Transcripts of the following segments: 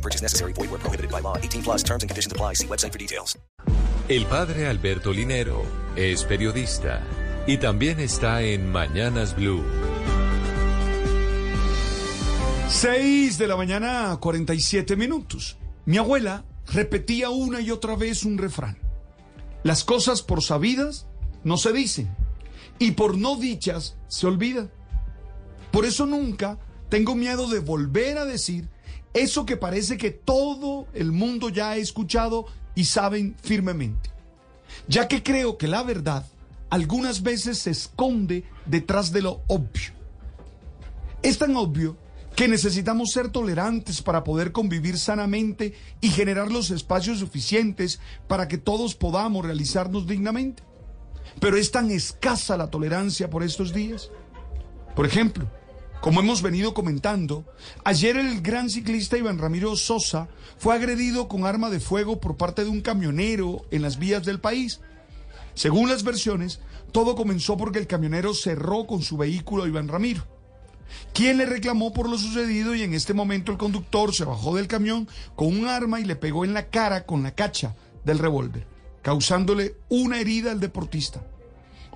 No purchase necessary. Void where prohibited by law. 18 plus terms and conditions apply. See website for details. El padre Alberto Linero es periodista y también está en Mañanas Blue. 6 de la mañana, 47 minutos. Mi abuela repetía una y otra vez un refrán. Las cosas por sabidas no se dicen y por no dichas se olvidan. Por eso nunca tengo miedo de volver a decir eso que parece que todo el mundo ya ha escuchado y saben firmemente. Ya que creo que la verdad algunas veces se esconde detrás de lo obvio. Es tan obvio que necesitamos ser tolerantes para poder convivir sanamente y generar los espacios suficientes para que todos podamos realizarnos dignamente. Pero es tan escasa la tolerancia por estos días. Por ejemplo, como hemos venido comentando, ayer el gran ciclista Iván Ramiro Sosa fue agredido con arma de fuego por parte de un camionero en las vías del país. Según las versiones, todo comenzó porque el camionero cerró con su vehículo a Iván Ramiro. ¿Quién le reclamó por lo sucedido y en este momento el conductor se bajó del camión con un arma y le pegó en la cara con la cacha del revólver, causándole una herida al deportista?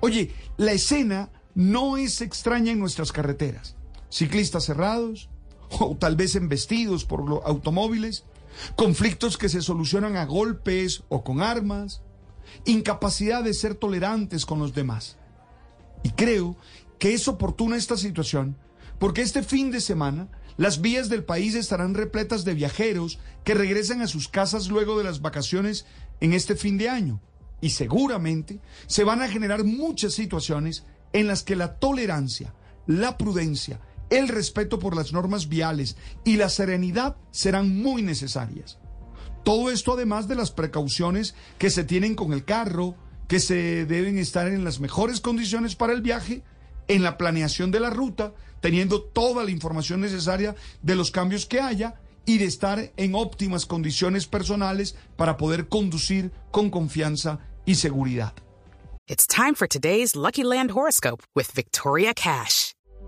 Oye, la escena no es extraña en nuestras carreteras. Ciclistas cerrados, o tal vez embestidos por los automóviles, conflictos que se solucionan a golpes o con armas, incapacidad de ser tolerantes con los demás. Y creo que es oportuna esta situación porque este fin de semana las vías del país estarán repletas de viajeros que regresan a sus casas luego de las vacaciones en este fin de año. Y seguramente se van a generar muchas situaciones en las que la tolerancia, la prudencia, el respeto por las normas viales y la serenidad serán muy necesarias. Todo esto además de las precauciones que se tienen con el carro, que se deben estar en las mejores condiciones para el viaje, en la planeación de la ruta, teniendo toda la información necesaria de los cambios que haya y de estar en óptimas condiciones personales para poder conducir con confianza y seguridad. It's time for today's Lucky Land horoscope with Victoria Cash.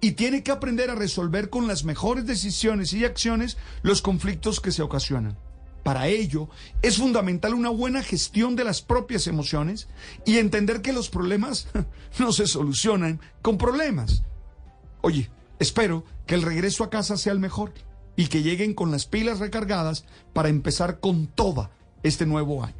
y tiene que aprender a resolver con las mejores decisiones y acciones los conflictos que se ocasionan. Para ello, es fundamental una buena gestión de las propias emociones y entender que los problemas no se solucionan con problemas. Oye, espero que el regreso a casa sea el mejor y que lleguen con las pilas recargadas para empezar con toda este nuevo año.